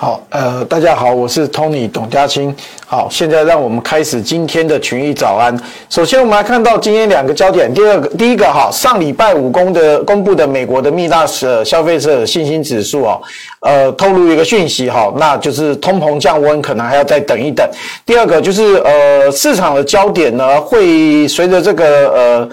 好，呃，大家好，我是 Tony 董家清。好，现在让我们开始今天的群益早安。首先，我们来看到今天两个焦点。第二个，第一个哈，上礼拜五公的公布的美国的密大呃消费者信心指数啊，呃，透露一个讯息哈，那就是通膨降温可能还要再等一等。第二个就是呃，市场的焦点呢会随着这个呃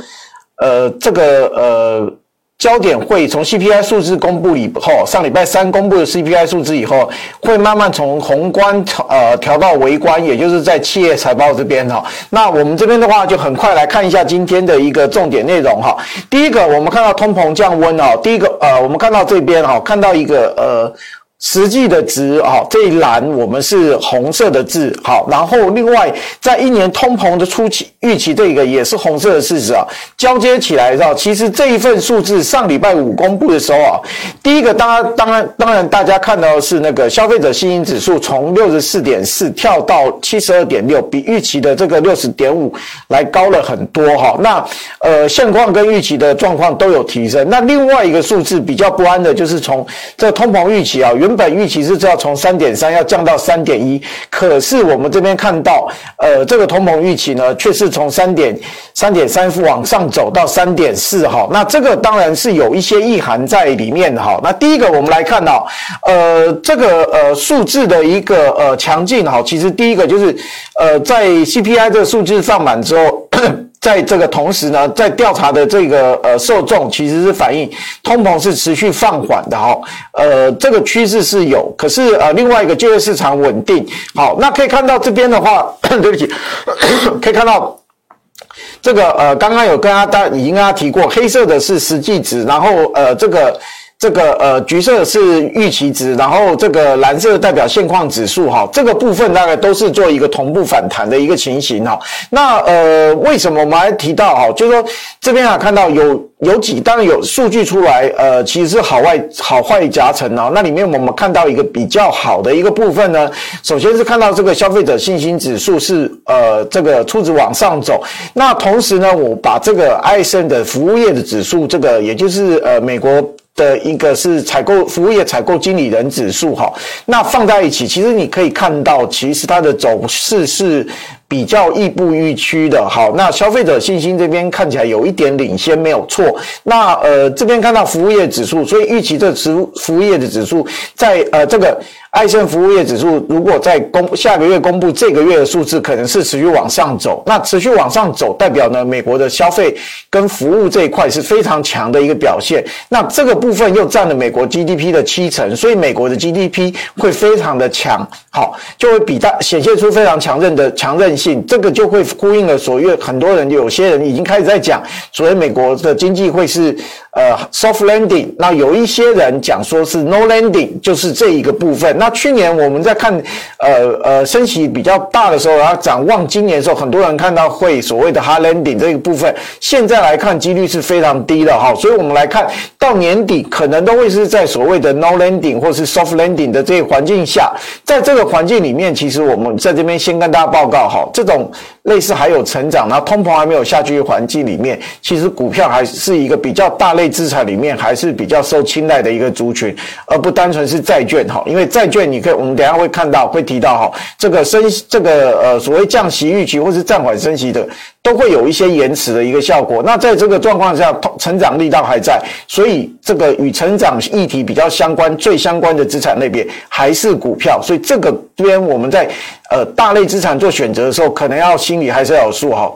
呃这个呃。焦点会从 CPI 数字公布以后，上礼拜三公布的 CPI 数字以后，会慢慢从宏观调呃调到微观，也就是在企业财报这边哈。那我们这边的话，就很快来看一下今天的一个重点内容哈。第一个，我们看到通膨降温哦。第一个呃，我们看到这边哈，看到一个呃。实际的值啊，这一栏我们是红色的字，好，然后另外在一年通膨的初期预期这个也是红色的事实啊，交接起来的其实这一份数字上礼拜五公布的时候啊，第一个当然当然当然大家看到的是那个消费者信心指数从六十四点四跳到七十二点六，比预期的这个六十点五来高了很多哈，那呃现况跟预期的状况都有提升，那另外一个数字比较不安的就是从这通膨预期啊原原本预期是要从三点三要降到三点一，可是我们这边看到，呃，这个通膨预期呢，却是从三点三点三往上走到三点四哈。那这个当然是有一些意涵在里面哈。那第一个我们来看到，呃，这个呃数字的一个呃强劲哈，其实第一个就是呃在 CPI 这个数字放满之后。在这个同时呢，在调查的这个呃受众其实是反映通膨是持续放缓的哈，呃这个趋势是有，可是呃另外一个就业市场稳定，好，那可以看到这边的话，对不起，可以看到这个呃刚刚有跟大家已经跟大家提过，黑色的是实际值，然后呃这个。这个呃，橘色是预期值，然后这个蓝色代表现况指数哈，这个部分大概都是做一个同步反弹的一个情形哈。那呃，为什么我们还提到哈，就是说这边啊看到有有几当然有数据出来，呃，其实是好坏好坏夹层哦。那里面我们看到一个比较好的一个部分呢，首先是看到这个消费者信心指数是呃这个初值往上走，那同时呢，我把这个 ISM 的服务业的指数，这个也就是呃美国。的一个是采购服务业采购经理人指数哈，那放在一起，其实你可以看到，其实它的走势是比较亦步亦趋的。好，那消费者信心这边看起来有一点领先，没有错。那呃这边看到服务业指数，所以预期这服服务业的指数在呃这个。艾森服务业指数如果在公下个月公布这个月的数字，可能是持续往上走。那持续往上走，代表呢美国的消费跟服务这一块是非常强的一个表现。那这个部分又占了美国 GDP 的七成，所以美国的 GDP 会非常的强，好，就会比大显现出非常强韧的强韧性。这个就会呼应了所谓很多人有些人已经开始在讲，所谓美国的经济会是。呃，soft landing，那有一些人讲说是 no landing，就是这一个部分。那去年我们在看，呃呃，升息比较大的时候，然后展望今年的时候，很多人看到会所谓的 hard landing 这个部分，现在来看几率是非常低的哈。所以我们来看到年底可能都会是在所谓的 no landing 或是 soft landing 的这个环境下，在这个环境里面，其实我们在这边先跟大家报告哈，这种。类似还有成长，然后通膨还没有下去的环境里面，其实股票还是一个比较大类资产里面还是比较受青睐的一个族群，而不单纯是债券哈。因为债券你可以，我们等下会看到会提到哈，这个升这个呃所谓降息预期或是暂缓升息的，都会有一些延迟的一个效果。那在这个状况下，成长力道还在，所以这个与成长议题比较相关、最相关的资产类别还是股票。所以这个边我们在。呃，大类资产做选择的时候，可能要心里还是要有数哈。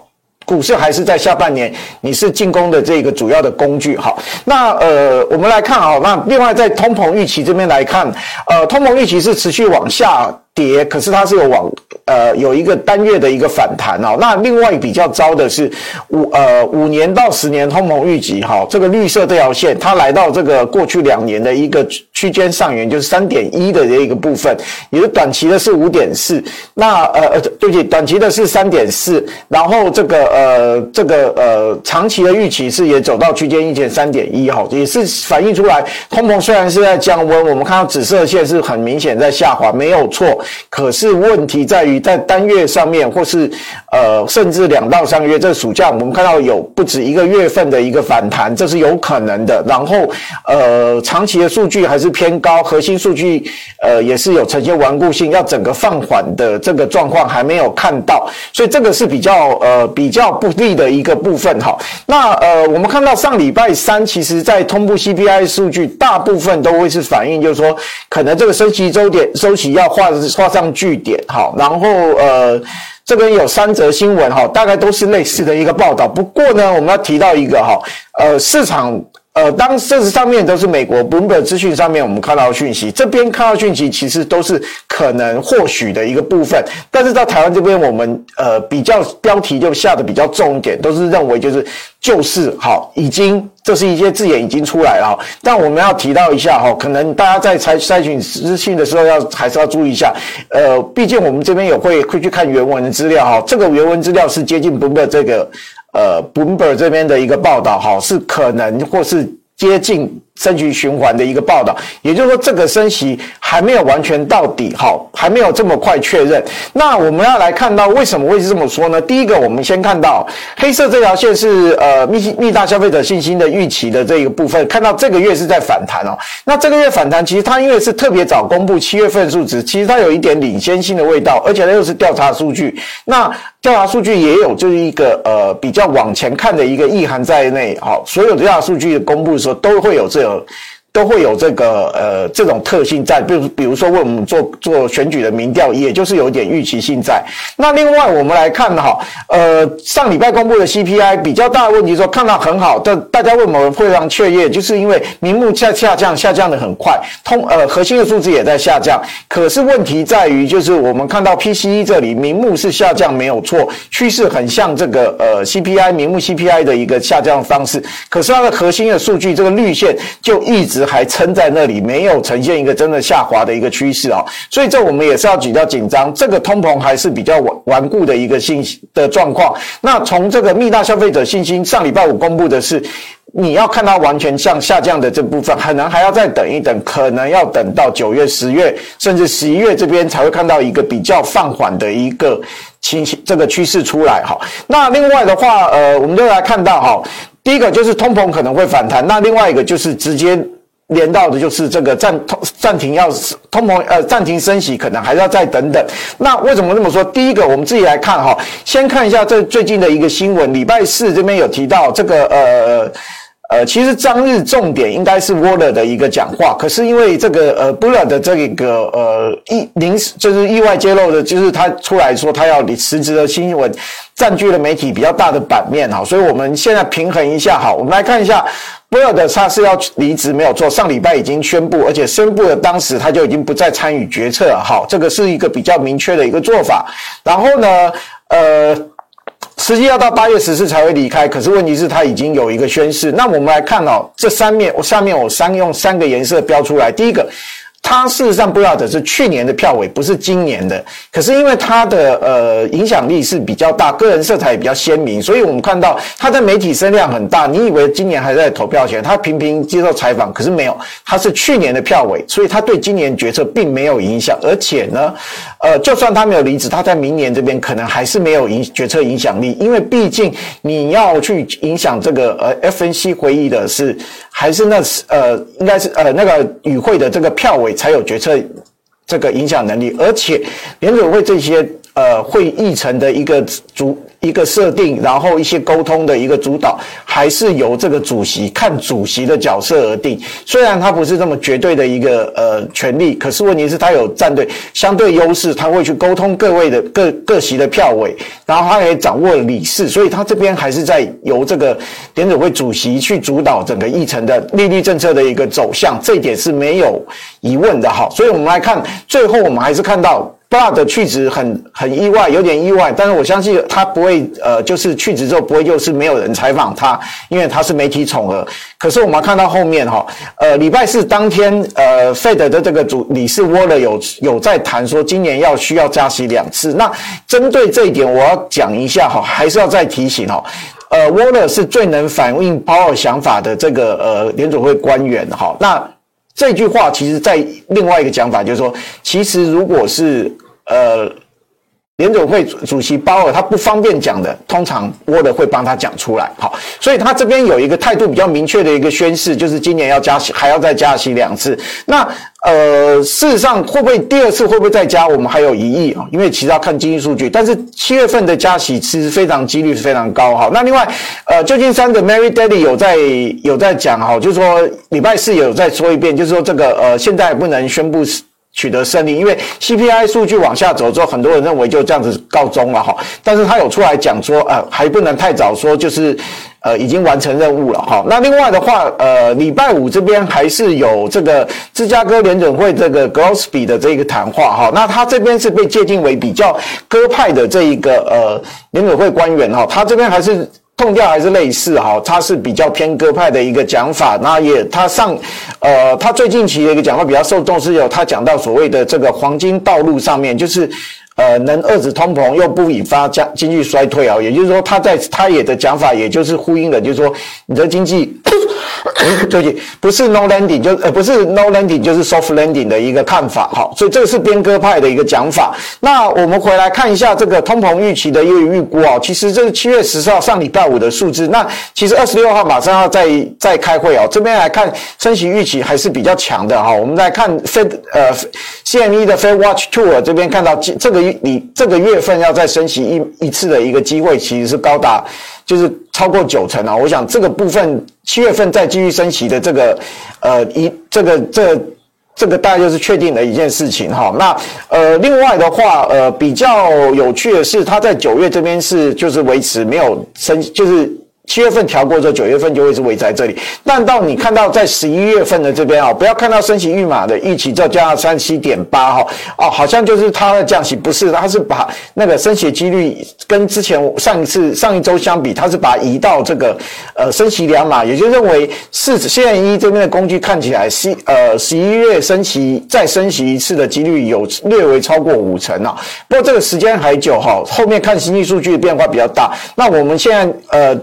股市还是在下半年，你是进攻的这个主要的工具好。那呃，我们来看啊，那另外在通膨预期这边来看，呃，通膨预期是持续往下。跌，可是它是有往呃有一个单月的一个反弹哦。那另外比较糟的是五呃五年到十年通膨预期哈，这个绿色这条线它来到这个过去两年的一个区间上缘，就是三点一的这一个部分，也是短期的是五点四，那呃呃对不起，短期的是三点四，然后这个呃这个呃长期的预期是也走到区间一前三点一哈，也是反映出来通膨虽然是在降温，我们看到紫色线是很明显在下滑，没有错，可是问题在于在单月上面或是呃甚至两到三个月，这暑假我们看到有不止一个月份的一个反弹，这是有可能的。然后呃长期的数据还是偏高，核心数据呃也是有呈现顽固性，要整个放缓的这个状况还没有看到，所以这个是比较呃比较不利的一个部分哈。那呃我们看到上礼拜三，其实在通布 CPI 数据大部分都会是反映，就是说可能这个升息周点周期要画画上句点哈。然后呃这边有三则新闻哈，大概都是类似的一个报道。不过呢，我们要提到一个哈，呃市场。呃，当这上面都是美国 Bloomberg 资讯上面我们看到讯息，这边看到讯息其实都是可能或许的一个部分，但是在台湾这边我们呃比较标题就下的比较重一点，都是认为就是就是好，已经这是一些字眼已经出来了，但我们要提到一下哈，可能大家在筛筛选资讯的时候要还是要注意一下，呃，毕竟我们这边有会会去看原文的资料哈，这个原文资料是接近 Bloomberg 这个。呃，Bloomberg 这边的一个报道，哈，是可能或是接近。升级循环的一个报道，也就是说，这个升息还没有完全到底，好，还没有这么快确认。那我们要来看到为什么会是这么说呢？第一个，我们先看到黑色这条线是呃密密大消费者信心的预期的这一个部分，看到这个月是在反弹哦。那这个月反弹，其实它因为是特别早公布七月份数值，其实它有一点领先性的味道，而且它又是调查数据。那调查数据也有就是一个呃比较往前看的一个意涵在内，好，所有的调查数据公布的时候都会有这有都会有这个呃这种特性在，比如比如说为我们做做选举的民调，也就是有点预期性在。那另外我们来看哈，呃上礼拜公布的 CPI 比较大的问题说看到很好，但大家为什么非常雀跃？就是因为名目下下降，下降的很快，通呃核心的数字也在下降。可是问题在于，就是我们看到 PCE 这里名目是下降没有错，趋势很像这个呃 CPI 名目 CPI 的一个下降方式。可是它的核心的数据这个绿线就一直。还撑在那里，没有呈现一个真的下滑的一个趋势啊，所以这我们也是要比较紧张。这个通膨还是比较顽顽固的一个信息的状况。那从这个密大消费者信心上礼拜五公布的是，你要看它完全向下降的这部分，可能还要再等一等，可能要等到九月、十月，甚至十一月这边才会看到一个比较放缓的一个情形，这个趋势出来哈。那另外的话，呃，我们就来看到哈，第一个就是通膨可能会反弹，那另外一个就是直接。连到的就是这个暂通暂停要通膨呃暂停升息，可能还要再等等。那为什么这么说？第一个，我们自己来看哈，先看一下这最近的一个新闻，礼拜四这边有提到这个呃。呃，其实当日重点应该是沃勒的一个讲话，可是因为这个呃布勒的这个呃意临时就是意外揭露的，就是他出来说他要离辞职的新闻，占据了媒体比较大的版面哈，所以我们现在平衡一下哈，我们来看一下威尔的他是要离职没有做，上礼拜已经宣布，而且宣布了当时他就已经不再参与决策了好，这个是一个比较明确的一个做法，然后呢，呃。实际要到八月十四才会离开，可是问题是他已经有一个宣誓。那我们来看哦，这三面，我下面我三用三个颜色标出来，第一个。他事实上不要的是去年的票委，不是今年的。可是因为他的呃影响力是比较大，个人色彩也比较鲜明，所以我们看到他的媒体声量很大。你以为今年还在投票前，他频频接受采访，可是没有。他是去年的票委，所以他对今年决策并没有影响。而且呢，呃，就算他没有离职，他在明年这边可能还是没有影决策影响力，因为毕竟你要去影响这个呃 FNC 会议的是。还是那是呃，应该是呃那个与会的这个票委才有决策这个影响能力，而且联准会这些呃会议程的一个主。一个设定，然后一些沟通的一个主导，还是由这个主席看主席的角色而定。虽然他不是这么绝对的一个呃权力，可是问题是，他有战队相对优势，他会去沟通各位的各各席的票委，然后他也掌握了理事，所以他这边还是在由这个联准会主席去主导整个议程的利率政策的一个走向，这一点是没有疑问的哈。所以我们来看，最后我们还是看到。布拉德去职很很意外，有点意外，但是我相信他不会呃，就是去职之后不会就是没有人采访他，因为他是媒体宠儿。可是我们看到后面哈，呃，礼拜四当天，呃，Fed 的这个主理事沃勒有有在谈说，今年要需要加息两次。那针对这一点，我要讲一下哈，还是要再提醒哈，呃，沃勒是最能反映鲍尔想法的这个呃联准会官员哈。那这句话其实，在另外一个讲法就是说，其实如果是呃，联准会主席鲍尔他不方便讲的，通常沃勒会帮他讲出来。好，所以他这边有一个态度比较明确的一个宣示，就是今年要加息，还要再加息两次。那呃，事实上会不会第二次会不会再加，我们还有疑义啊，因为其实要看经济数据。但是七月份的加息其实非常几率是非常高哈。那另外，呃，旧金山的 Mary Daly 有在有在讲哈，就是说礼拜四有再说一遍，就是说这个呃，现在不能宣布。取得胜利，因为 CPI 数据往下走之后，很多人认为就这样子告终了哈。但是他有出来讲说，呃，还不能太早说，就是呃已经完成任务了哈。那另外的话，呃，礼拜五这边还是有这个芝加哥联准会这个 Grosby 的这个谈话哈。那他这边是被界定为比较鸽派的这一个呃联准会官员哈，他这边还是。痛调还是类似哈，他是比较偏鸽派的一个讲法。那也他上，呃，他最近期的一个讲话比较受重视，有他讲到所谓的这个黄金道路上面，就是呃能遏制通膨又不引发经经济衰退啊。也就是说，他在他也的讲法，也就是呼应了，就是说你的经济。对不起，不是 no landing 就呃不是 no landing 就是 soft landing 的一个看法哈，所以这个是边鸽派的一个讲法。那我们回来看一下这个通膨预期的一个预估啊，其实这是七月十四号上礼拜五的数字。那其实二十六号马上要再再开会哦，这边来看升息预期还是比较强的哈。我们来看 Fed 呃 CME 的 Fair Watch Tool 这边看到这个你这个月份要再升息一一次的一个机会，其实是高达。就是超过九成啊！我想这个部分七月份再继续升息的这个，呃，一这个这、这个大概就是确定的一件事情哈。那呃，另外的话，呃，比较有趣的是，它在九月这边是就是维持没有升，就是。七月份调过之后，九月份就会是围在这里。但到你看到在十一月份的这边啊，不要看到升息预码的预期就降到三七点八哈哦，好像就是它的降息，不是，它是把那个升息几率跟之前上一次上一周相比，它是把移到这个呃升息两码，也就认为是现一这边的工具看起来十呃十一月升息再升息一次的几率有略微超过五成啊。不过这个时间还久哈，后面看经济数据的变化比较大。那我们现在呃。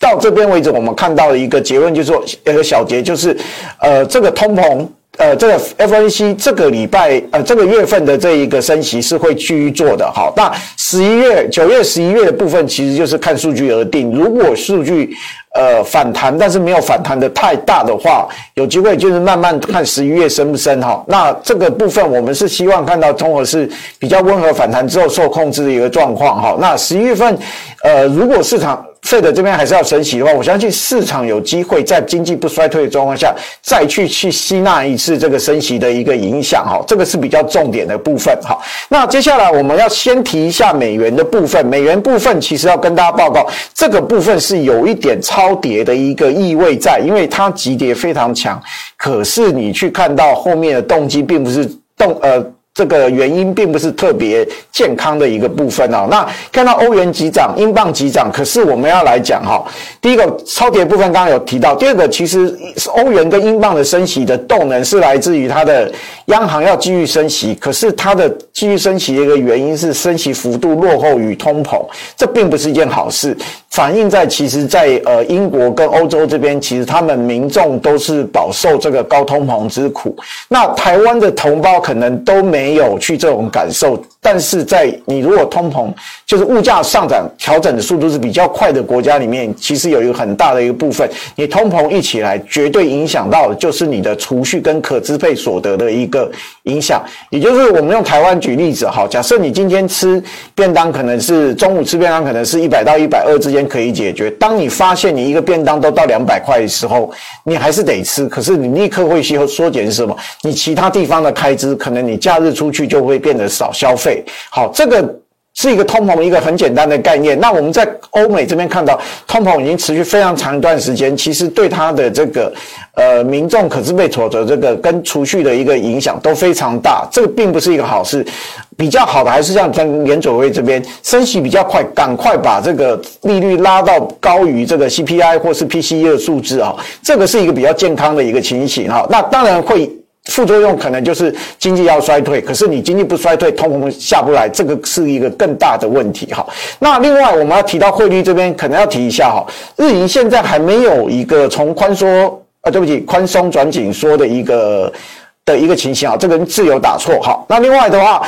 到这边为止，我们看到的一个结论就是说，一个小结就是，呃，这个通膨，呃，这个 FOMC 这个礼拜，呃，这个月份的这一个升息是会继续做的。好，那十一月、九月、十一月的部分，其实就是看数据而定。如果数据呃反弹，但是没有反弹的太大的话，有机会就是慢慢看十一月升不升哈。那这个部分我们是希望看到通膨是比较温和反弹之后受控制的一个状况哈。那十一月份，呃，如果市场。费德这边还是要升息的话，我相信市场有机会在经济不衰退的状况下，再去去吸纳一次这个升息的一个影响哈，这个是比较重点的部分哈。那接下来我们要先提一下美元的部分，美元部分其实要跟大家报告，这个部分是有一点超跌的一个意味在，因为它急跌非常强，可是你去看到后面的动机并不是动呃。这个原因并不是特别健康的一个部分哦。那看到欧元急涨，英镑急涨，可是我们要来讲哈，第一个超跌部分刚刚有提到，第二个其实欧元跟英镑的升息的动能是来自于它的央行要继续升息，可是它的继续升息的一个原因是升息幅度落后于通膨，这并不是一件好事。反映在其实，在呃英国跟欧洲这边，其实他们民众都是饱受这个高通膨之苦。那台湾的同胞可能都没没有去这种感受。但是在你如果通膨就是物价上涨调整的速度是比较快的国家里面，其实有一个很大的一个部分，你通膨一起来，绝对影响到的就是你的储蓄跟可支配所得的一个影响。也就是我们用台湾举例子哈，假设你今天吃便当，可能是中午吃便当，可能是一百到一百二之间可以解决。当你发现你一个便当都到两百块的时候，你还是得吃，可是你立刻会去缩减是什么？你其他地方的开支，可能你假日出去就会变得少消费。好，这个是一个通膨一个很简单的概念。那我们在欧美这边看到，通膨已经持续非常长一段时间，其实对它的这个呃民众可支配所得这个跟储蓄的一个影响都非常大。这个并不是一个好事。比较好的还是像跟联准会这边升息比较快，赶快把这个利率拉到高于这个 CPI 或是 PCE 的数字啊，这个是一个比较健康的一个情形哈。那当然会副作用可能就是经济要衰退，可是你经济不衰退，通膨下不来，这个是一个更大的问题哈。那另外我们要提到汇率这边，可能要提一下哈，日银现在还没有一个从宽松啊，对不起，宽松转紧缩的一个的一个情形啊，这个字有打错哈。那另外的话。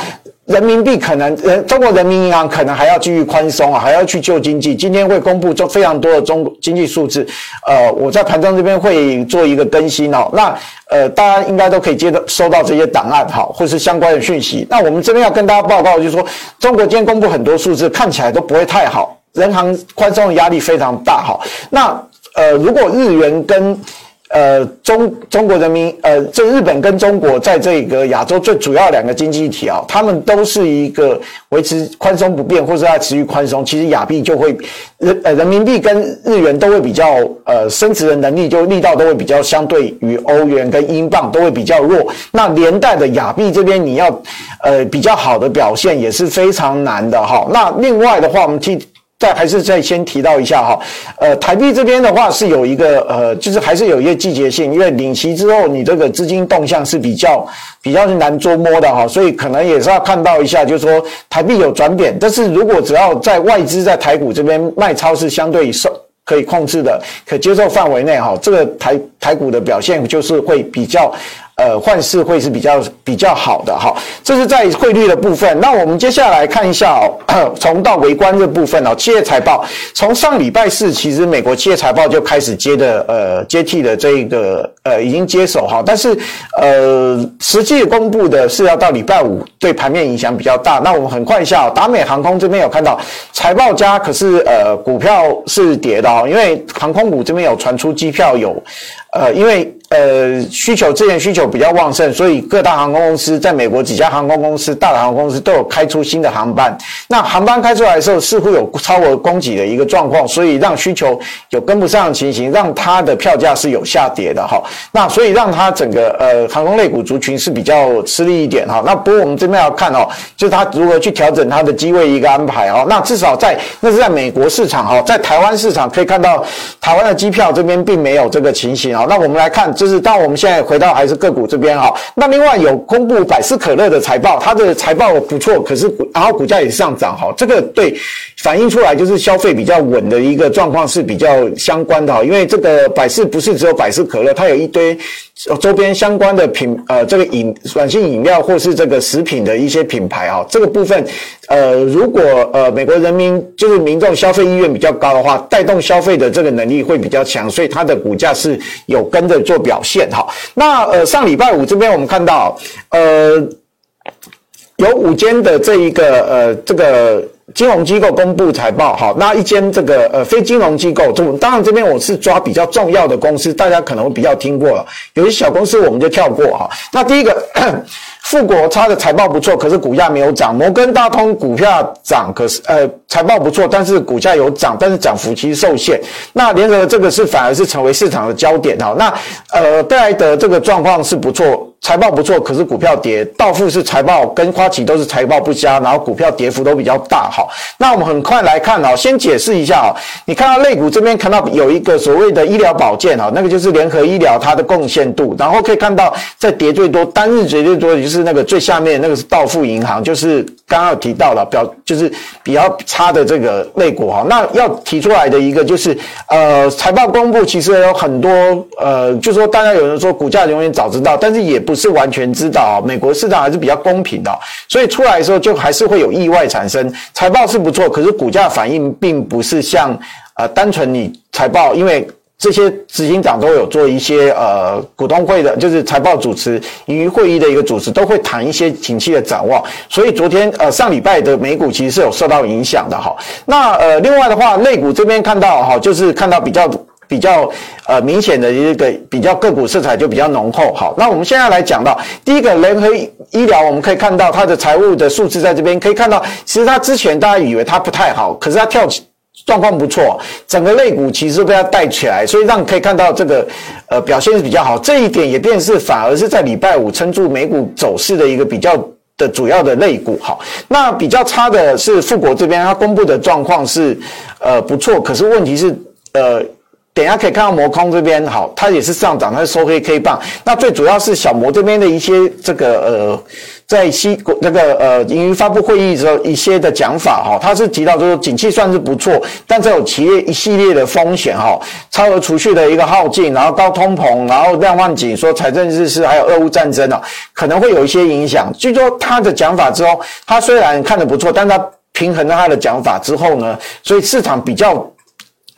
人民币可能，人中国人民银行可能还要继续宽松啊，还要去救经济。今天会公布中非常多的中经济数字，呃，我在盘中这边会做一个更新哦。那呃，大家应该都可以接到收到这些档案好，或是相关的讯息。那我们这边要跟大家报告，就是说中国今天公布很多数字，看起来都不会太好，人行宽松的压力非常大哈。那呃，如果日元跟呃，中中国人民，呃，这日本跟中国在这个亚洲最主要两个经济体啊，他们都是一个维持宽松不变，或者在持续宽松，其实亚币就会人呃人民币跟日元都会比较呃升值的能力就力道都会比较相对于欧元跟英镑都会比较弱，那连带的亚币这边你要呃比较好的表现也是非常难的哈。那另外的话，我们提。再还是再先提到一下哈，呃，台币这边的话是有一个呃，就是还是有一个季节性，因为领息之后你这个资金动向是比较比较是难捉摸的哈，所以可能也是要看到一下，就是说台币有转贬，但是如果只要在外资在台股这边卖超是相对受可以控制的、可接受范围内哈，这个台台股的表现就是会比较。呃，换市会是比较比较好的哈，这是在汇率的部分。那我们接下来看一下哦，从到围观这部分哦，企业财报从上礼拜四，其实美国企业财报就开始接的呃接替的这个呃已经接手哈，但是呃实际公布的是要到礼拜五，对盘面影响比较大。那我们很快一下哦，达美航空这边有看到财报佳，可是呃股票是跌的哦，因为航空股这边有传出机票有呃因为。呃，需求资源需求比较旺盛，所以各大航空公司在美国几家航空公司、大的航空公司都有开出新的航班。那航班开出来的时候，似乎有超额供给的一个状况，所以让需求有跟不上的情形，让它的票价是有下跌的哈。那所以让它整个呃航空类股族群是比较吃力一点哈。那不过我们这边要看哦，就是它如何去调整它的机位一个安排哦。那至少在那是在美国市场哈，在台湾市场可以看到台湾的机票这边并没有这个情形啊。那我们来看。就是当我们现在回到还是个股这边哈，那另外有公布百事可乐的财报，它的财报不错，可是股然后股价也上涨哈，这个对反映出来就是消费比较稳的一个状况是比较相关的哈，因为这个百事不是只有百事可乐，它有一堆。周边相关的品，呃，这个饮软性饮料或是这个食品的一些品牌啊，这个部分，呃，如果呃美国人民就是民众消费意愿比较高的话，带动消费的这个能力会比较强，所以它的股价是有跟着做表现哈。那呃上礼拜五这边我们看到，呃，有五间的这一个呃这个。金融机构公布财报，好，那一间这个呃非金融机构，这当然这边我是抓比较重要的公司，大家可能比较听过了，有些小公司我们就跳过哈。那第一个。富国它的财报不错，可是股价没有涨。摩根大通股票涨，可是呃财报不错，但是股价有涨，但是涨幅其实受限。那联合这个是反而是成为市场的焦点哈。那呃贝莱德这个状况是不错，财报不错，可是股票跌。道富是财报跟花旗都是财报不佳，然后股票跌幅都比较大哈。那我们很快来看哦，先解释一下哦。你看到类股这边看到有一个所谓的医疗保健哈，那个就是联合医疗它的贡献度，然后可以看到在跌最多，单日跌最多的就是。那个最下面那个是道富银行，就是刚刚有提到了表，就是比较差的这个类股哈。那要提出来的一个就是，呃，财报公布其实有很多，呃，就是说大家有人说股价永远早知道，但是也不不是完全知道啊。美国市场还是比较公平的，所以出来的时候就还是会有意外产生。财报是不错，可是股价反应并不是像呃单纯你财报，因为。这些执行长都有做一些呃股东会的，就是财报主持、盈余会议的一个主持，都会谈一些景气的展望。所以昨天呃上礼拜的美股其实是有受到影响的哈。那呃另外的话，类股这边看到哈，就是看到比较比较呃明显的一个比较个股色彩就比较浓厚。好，那我们现在来讲到第一个联合医疗，我们可以看到它的财务的数字在这边可以看到，其实它之前大家以为它不太好，可是它跳起。状况不错，整个类股其实被它带起来，所以让可以看到这个呃表现是比较好。这一点也便是反而是在礼拜五撑住美股走势的一个比较的主要的类股。好，那比较差的是富国这边，它公布的状况是呃不错，可是问题是呃。等一下可以看到摩空这边好，它也是上涨，它是收黑 K 棒。那最主要是小摩这边的一些这个呃，在西那个呃盈余发布会议的时候一些的讲法哈，它是提到就是景气算是不错，但这有企业一系列的风险哈，超额储蓄的一个耗尽，然后高通膨，然后量化紧缩，财政日式还有俄乌战争啊，可能会有一些影响。据说他的讲法之后，他虽然看的不错，但他平衡了他的讲法之后呢，所以市场比较。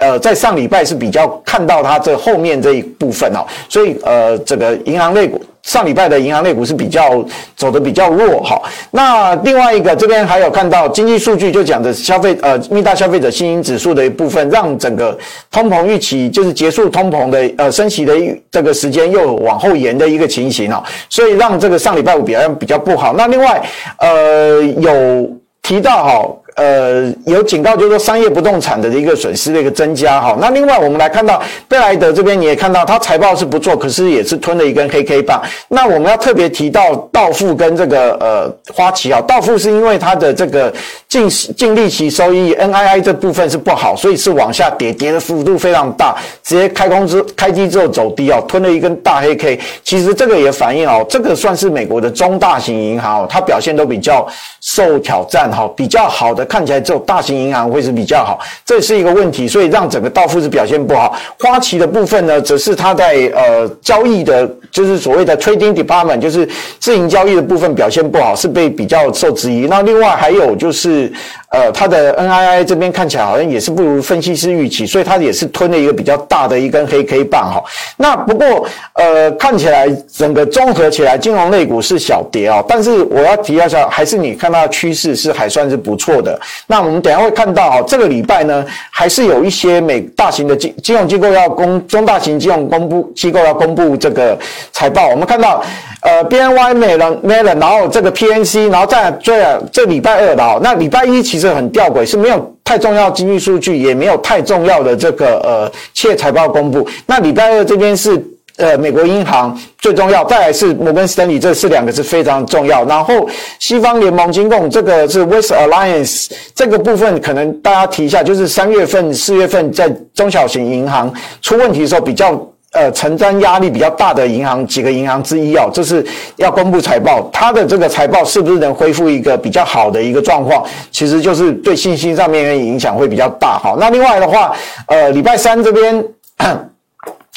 呃，在上礼拜是比较看到它这后面这一部分哦，所以呃，这个银行类股上礼拜的银行类股是比较走得比较弱哈。那另外一个这边还有看到经济数据，就讲的消费呃，密大消费者信心指数的一部分，让整个通膨预期就是结束通膨的呃升息的这个时间又往后延的一个情形哦，所以让这个上礼拜五表现比较不好。那另外呃有提到哈。呃，有警告，就是说商业不动产的一个损失的一个增加哈。那另外我们来看到贝莱德这边，你也看到它财报是不错，可是也是吞了一根黑 K 棒。那我们要特别提到道富跟这个呃花旗啊，道富是因为它的这个净净利息收益 NII 这部分是不好，所以是往下跌，跌的幅度非常大，直接开工之开机之后走低啊，吞了一根大黑 K。其实这个也反映哦，这个算是美国的中大型银行，它表现都比较受挑战哈，比较好的。看起来只有大型银行会是比较好，这是一个问题，所以让整个道富是表现不好。花旗的部分呢，则是它在呃交易的，就是所谓的 trading department，就是自营交易的部分表现不好，是被比较受质疑。那另外还有就是。呃，它的 NII 这边看起来好像也是不如分析师预期，所以它也是吞了一个比较大的一根黑 K 棒哈。那不过呃，看起来整个综合起来，金融类股是小跌啊。但是我要提一下，还是你看到趋势是还算是不错的。那我们等下会看到哈，这个礼拜呢，还是有一些美大型的金金融机构要公中大型金融公布机构要公布这个财报。我们看到呃，BNY Mellon Mellon，然后这个 PNC，然后再追啊，这礼拜二的哈，那礼拜一其实。很吊诡，是没有太重要经济数据，也没有太重要的这个呃企业财报公布。那礼拜二这边是呃美国银行最重要，再来是摩根士丹利，这是两个是非常重要。然后西方联盟金控这个是 West Alliance 这个部分，可能大家提一下，就是三月份、四月份在中小型银行出问题的时候比较。呃，承担压力比较大的银行几个银行之一哦，这是要公布财报，它的这个财报是不是能恢复一个比较好的一个状况？其实就是对信心上面的影响会比较大哈。那另外的话，呃，礼拜三这边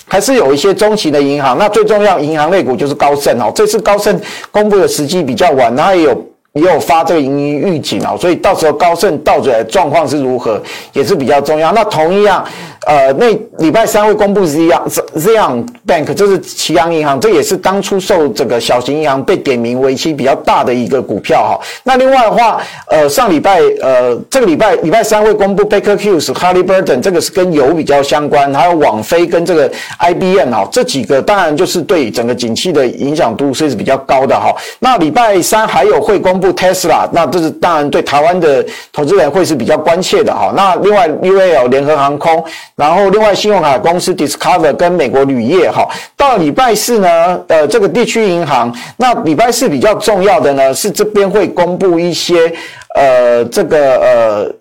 还是有一些中型的银行，那最重要银行类股就是高盛哦，这次高盛公布的时机比较晚，它也有。也有发这个盈余预警啊，所以到时候高盛到嘴的状况是如何，也是比较重要。那同样，呃，那礼拜三会公布 Zion Bank，这是奇阳银行，这也是刚出售这个小型银行被点名为期比较大的一个股票哈。那另外的话，呃，上礼拜呃，这个礼拜礼拜三会公布 Baker Hughes、Halliburton，这个是跟油比较相关，还有网飞跟这个 IBM 哈，这几个当然就是对整个景气的影响度是比较高的哈。那礼拜三还有会公布。Tesla，那这是当然对台湾的投资人会是比较关切的哈。那另外 UAL 联合航空，然后另外信用卡公司 Discover 跟美国铝业哈。到礼拜四呢，呃，这个地区银行，那礼拜四比较重要的呢是这边会公布一些呃这个呃。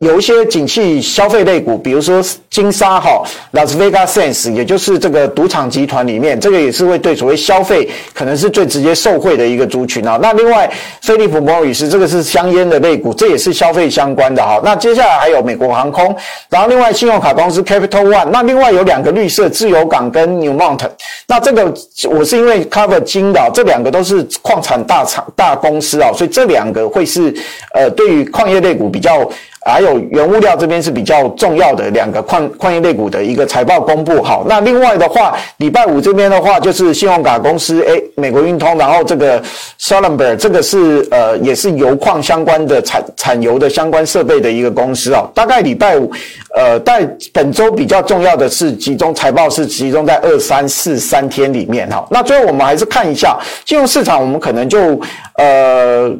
有一些景气消费类股，比如说金沙哈，Las Vegas Sands，也就是这个赌场集团里面，这个也是会对所谓消费可能是最直接受惠的一个族群啊。那另外，菲利普摩里斯这个是香烟的类股，这也是消费相关的哈。那接下来还有美国航空，然后另外信用卡公司 Capital One，那另外有两个绿色自由港跟 Newmont，那这个我是因为 cover 金的，这两个都是矿产大厂大公司啊，所以这两个会是呃对于矿业类股比较。还有原物料这边是比较重要的两个矿矿业类股的一个财报公布。好，那另外的话，礼拜五这边的话就是信用卡公司，诶，美国运通，然后这个 Sullenberger 这个是呃也是油矿相关的产产油的相关设备的一个公司啊。大概礼拜五，呃，在本周比较重要的是集中财报是集中在二三四三天里面哈。那最后我们还是看一下金融市场，我们可能就呃。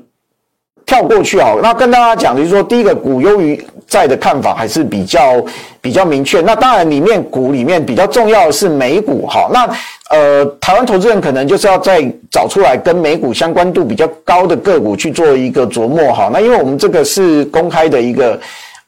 跳过去好，那跟大家讲就是说，第一个股优于债的看法还是比较比较明确。那当然里面股里面比较重要的是美股哈。那呃，台湾投资人可能就是要再找出来跟美股相关度比较高的个股去做一个琢磨哈。那因为我们这个是公开的一个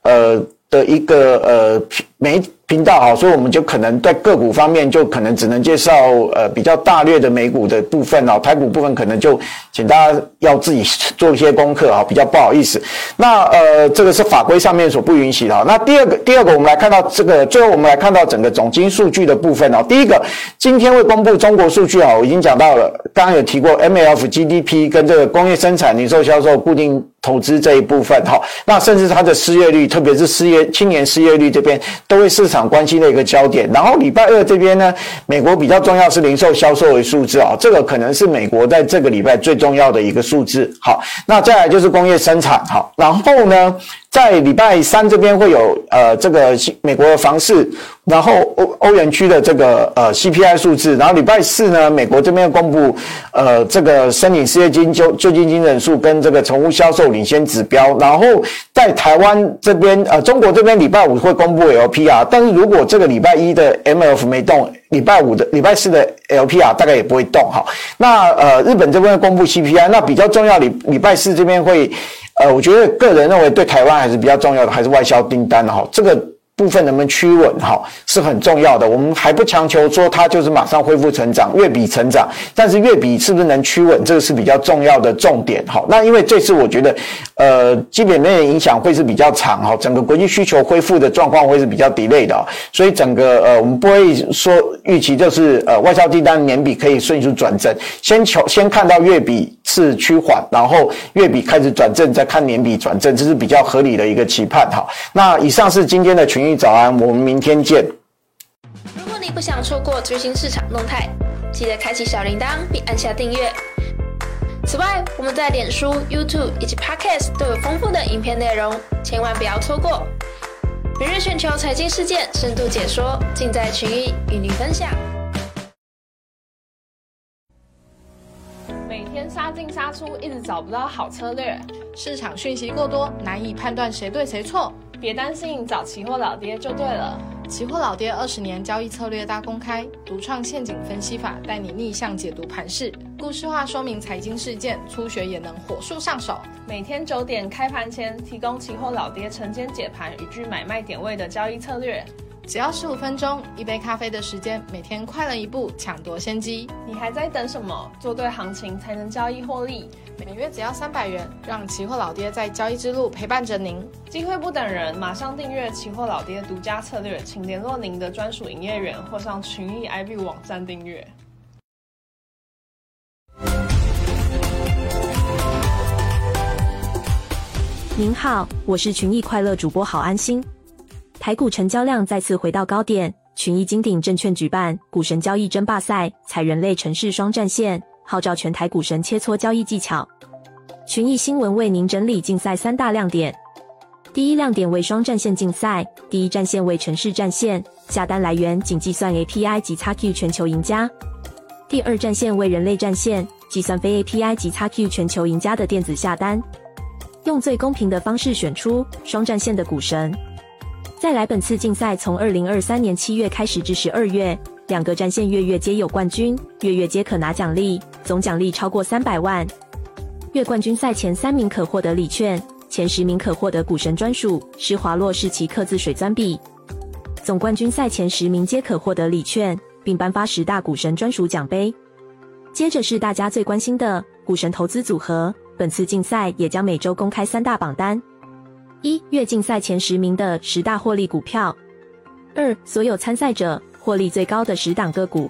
呃的一个呃媒。频道哈，所以我们就可能在个股方面就可能只能介绍呃比较大略的美股的部分哦，台股部分可能就请大家要自己做一些功课啊，比较不好意思。那呃这个是法规上面所不允许的。那第二个第二个我们来看到这个，最后我们来看到整个总经数据的部分哦。第一个今天会公布中国数据啊，我已经讲到了，刚刚有提过 MLF GDP 跟这个工业生产、零售销售、固定投资这一部分哈，那甚至它的失业率，特别是失业青年失业率这边都会市场。关心的一个焦点，然后礼拜二这边呢，美国比较重要是零售销售的数字啊，这个可能是美国在这个礼拜最重要的一个数字。好，那再来就是工业生产，好，然后呢，在礼拜三这边会有呃这个美国房市，然后欧欧元区的这个呃 CPI 数字，然后礼拜四呢，美国这边公布呃这个申领失业金就就近金人数跟这个宠物销售领先指标，然后在台湾这边呃中国这边礼拜五会公布 LPR，但是如果这个礼拜一的 MF 没动，礼拜五的礼拜四的 LPR 大概也不会动哈。那呃日本这边公布 CPI，那比较重要礼礼拜四这边会。呃，我觉得个人认为对台湾还是比较重要的，还是外销订单哈，这个。部分能不能趋稳哈是很重要的，我们还不强求说它就是马上恢复成长，月比成长，但是月比是不是能趋稳，这个是比较重要的重点哈。那因为这次我觉得，呃，基本面的影响会是比较长哈，整个国际需求恢复的状况会是比较 delay 的，所以整个呃我们不会说预期就是呃外销订单年比可以迅速转正，先求先看到月比是趋缓，然后月比开始转正，再看年比转正，这是比较合理的一个期盼哈。那以上是今天的群益。早安，我们明天见。如果你不想错过最新市场动态，记得开启小铃铛并按下订阅。此外，我们在脸书、YouTube 以及 Podcast 都有丰富的影片内容，千万不要错过。每日全球财经事件深度解说，尽在群益与您分享。每天杀进杀出，一直找不到好策略，市场讯息过多，难以判断谁对谁错。别担心，找期货老爹就对了。期货老爹二十年交易策略大公开，独创陷阱分析法，带你逆向解读盘势，故事化说明财经事件，初学也能火速上手。每天九点开盘前，提供期货老爹晨间解盘与具买卖点位的交易策略。只要十五分钟，一杯咖啡的时间，每天快了一步，抢夺先机。你还在等什么？做对行情才能交易获利。每月只要三百元，让期货老爹在交易之路陪伴着您。机会不等人，马上订阅期货老爹独家策略，请联络您的专属营业员或上群益 IB 网站订阅。您好，我是群益快乐主播郝安心。台股成交量再次回到高点，群益金鼎证券举办股神交易争霸赛，采人类程式双战线。号召全台股神切磋交易技巧。群益新闻为您整理竞赛三大亮点：第一亮点为双战线竞赛，第一战线为程式战线，下单来源仅计算 API 及 XQ 全球赢家；第二战线为人类战线，计算非 API 及 XQ 全球赢家的电子下单，用最公平的方式选出双战线的股神。再来，本次竞赛从二零二三年七月开始至十二月。两个战线月月皆有冠军，月月皆可拿奖励，总奖励超过三百万。月冠军赛前三名可获得礼券，前十名可获得股神专属施华洛世奇刻字水钻笔。总冠军赛前十名皆可获得礼券，并颁发十大股神专属奖杯。接着是大家最关心的股神投资组合，本次竞赛也将每周公开三大榜单：一、月竞赛前十名的十大获利股票；二、所有参赛者。获利最高的十档个股，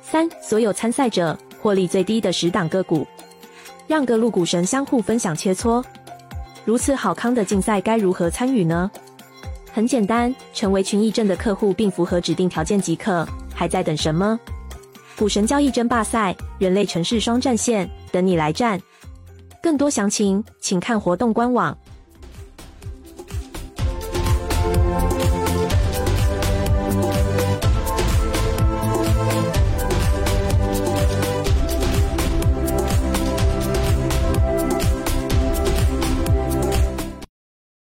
三、所有参赛者获利最低的十档个股，让各路股神相互分享切磋。如此好康的竞赛该如何参与呢？很简单，成为群益证的客户并符合指定条件即可。还在等什么？股神交易争霸赛，人类城市双战线，等你来战。更多详情，请看活动官网。